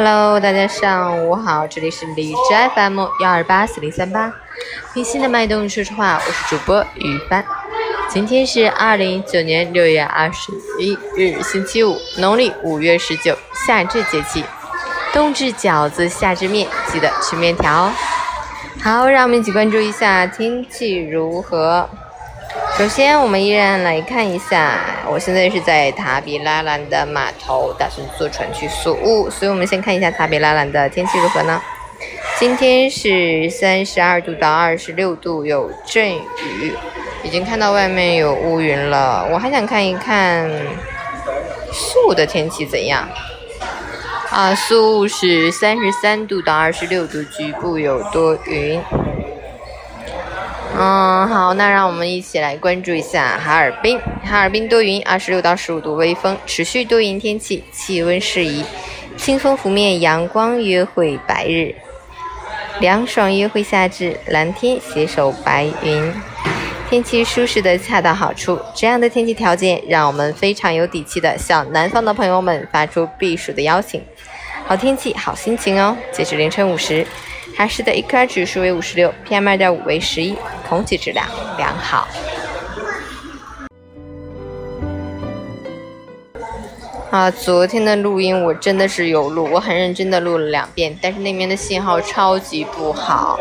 Hello，大家上午好，这里是荔枝 FM 幺二八四零三八，听心的脉动说实话，我是主播于帆。今天是二零一九年六月二十一日，星期五，农历五月十九，夏至节气，冬至饺子，夏至面，记得吃面条哦。好，让我们一起关注一下天气如何。首先，我们依然来看一下，我现在是在塔比拉兰的码头，打算坐船去宿务，所以我们先看一下塔比拉兰的天气如何呢？今天是三十二度到二十六度，有阵雨，已经看到外面有乌云了。我还想看一看宿的天气怎样。啊，宿务是三十三度到二十六度，局部有多云。嗯，好，那让我们一起来关注一下哈尔滨。哈尔滨多云，二十六到十五度，微风，持续多云天气，气温适宜，清风拂面，阳光约会白日，凉爽约会夏至，蓝天携手白云，天气舒适的恰到好处。这样的天气条件，让我们非常有底气的向南方的朋友们发出避暑的邀请。好天气，好心情哦！截止凌晨五时。哈市的 AQI 指数为五十六，PM 二点五为十一，空气质量良好。啊，昨天的录音我真的是有录，我很认真的录了两遍，但是那边的信号超级不好，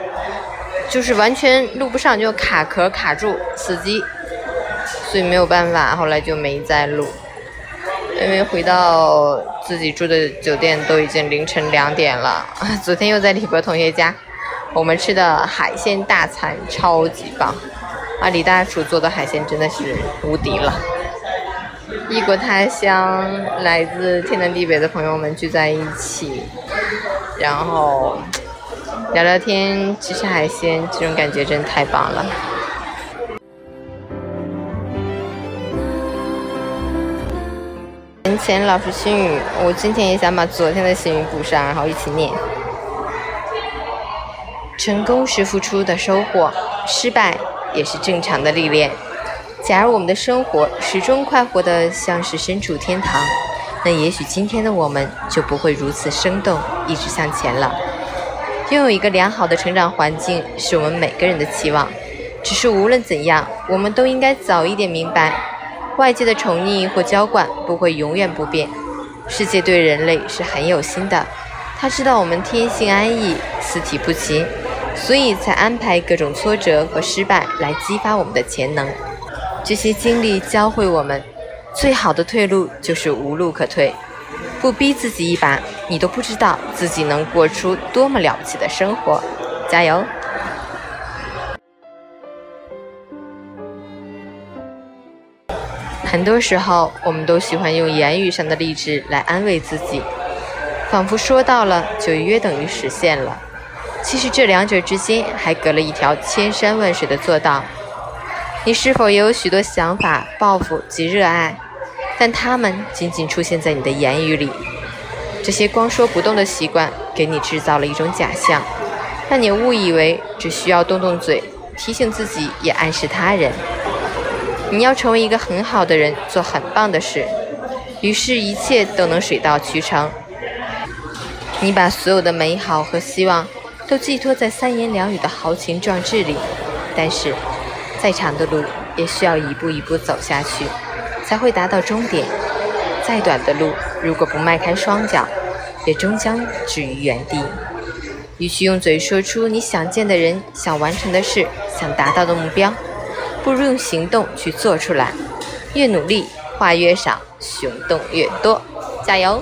就是完全录不上，就卡壳卡住，死机，所以没有办法，后来就没再录。因为回到自己住的酒店都已经凌晨两点了。昨天又在李博同学家，我们吃的海鲜大餐超级棒，啊，李大厨做的海鲜真的是无敌了。异国他乡，来自天南地北的朋友们聚在一起，然后聊聊天，吃吃海鲜，这种感觉真的太棒了。前老师心语，我今天也想把昨天的心语补上，然后一起念。成功是付出的收获，失败也是正常的历练。假如我们的生活始终快活的像是身处天堂，那也许今天的我们就不会如此生动，一直向前了。拥有一个良好的成长环境是我们每个人的期望，只是无论怎样，我们都应该早一点明白。外界的宠溺或娇惯不会永远不变，世界对人类是很有心的，他知道我们天性安逸、四体不勤，所以才安排各种挫折和失败来激发我们的潜能。这些经历教会我们，最好的退路就是无路可退，不逼自己一把，你都不知道自己能过出多么了不起的生活。加油！很多时候，我们都喜欢用言语上的励志来安慰自己，仿佛说到了就约等于实现了。其实这两者之间还隔了一条千山万水的做到。你是否也有许多想法、抱负及热爱，但他们仅仅出现在你的言语里？这些光说不动的习惯，给你制造了一种假象，让你误以为只需要动动嘴，提醒自己，也暗示他人。你要成为一个很好的人，做很棒的事，于是，一切都能水到渠成。你把所有的美好和希望都寄托在三言两语的豪情壮志里，但是，再长的路也需要一步一步走下去，才会达到终点。再短的路，如果不迈开双脚，也终将止于原地。与其用嘴说出你想见的人、想完成的事、想达到的目标。不如用行动去做出来，越努力话越少，行动越多，加油！